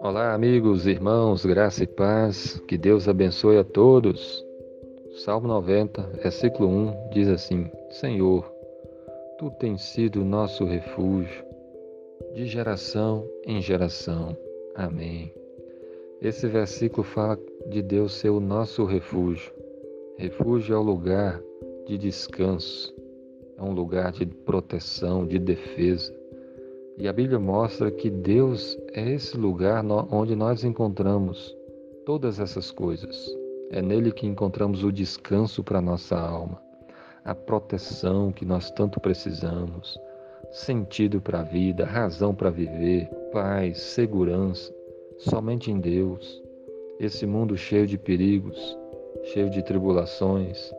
Olá, amigos, irmãos, graça e paz, que Deus abençoe a todos. Salmo 90, versículo 1 diz assim: Senhor, tu tens sido nosso refúgio, de geração em geração. Amém. Esse versículo fala de Deus ser o nosso refúgio. Refúgio é o lugar de descanso, é um lugar de proteção, de defesa. E a Bíblia mostra que Deus é esse lugar onde nós encontramos todas essas coisas. É nele que encontramos o descanso para nossa alma, a proteção que nós tanto precisamos, sentido para a vida, razão para viver, paz, segurança. Somente em Deus. Esse mundo cheio de perigos, cheio de tribulações,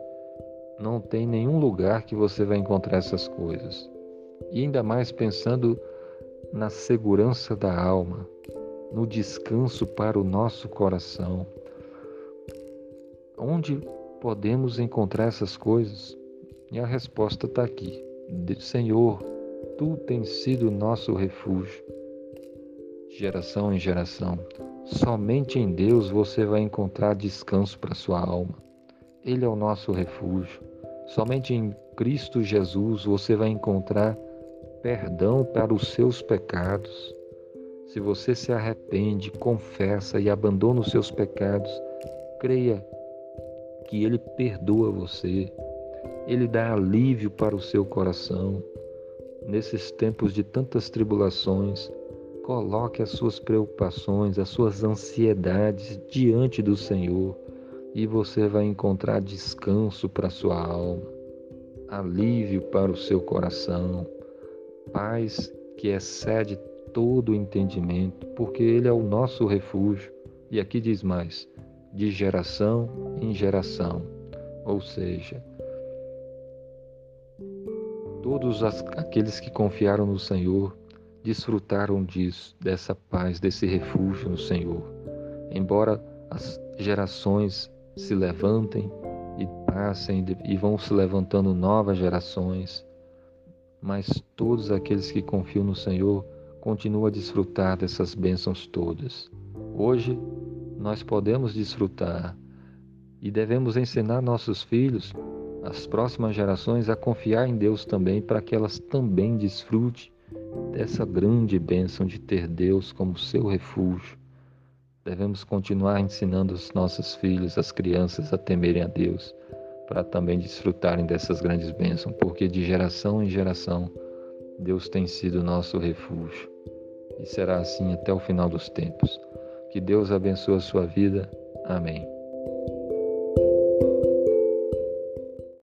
não tem nenhum lugar que você vai encontrar essas coisas. E ainda mais pensando na segurança da alma, no descanso para o nosso coração. Onde podemos encontrar essas coisas? E a resposta está aqui: Senhor, tu tens sido nosso refúgio, geração em geração. Somente em Deus você vai encontrar descanso para sua alma. Ele é o nosso refúgio. Somente em Cristo Jesus você vai encontrar perdão para os seus pecados. Se você se arrepende, confessa e abandona os seus pecados, creia que Ele perdoa você, Ele dá alívio para o seu coração. Nesses tempos de tantas tribulações, coloque as suas preocupações, as suas ansiedades diante do Senhor e você vai encontrar descanso para sua alma, alívio para o seu coração paz que excede todo o entendimento, porque Ele é o nosso refúgio. E aqui diz mais: de geração em geração. Ou seja, todos aqueles que confiaram no Senhor desfrutaram disso, dessa paz, desse refúgio no Senhor. Embora as gerações se levantem e passem e vão se levantando novas gerações, mas todos aqueles que confiam no Senhor continuam a desfrutar dessas bênçãos todas. Hoje nós podemos desfrutar e devemos ensinar nossos filhos, as próximas gerações, a confiar em Deus também, para que elas também desfrutem dessa grande bênção de ter Deus como seu refúgio. Devemos continuar ensinando os nossos filhos, as crianças, a temerem a Deus, para também desfrutarem dessas grandes bênçãos, porque de geração em geração Deus tem sido nosso refúgio e será assim até o final dos tempos. Que Deus abençoe a sua vida. Amém.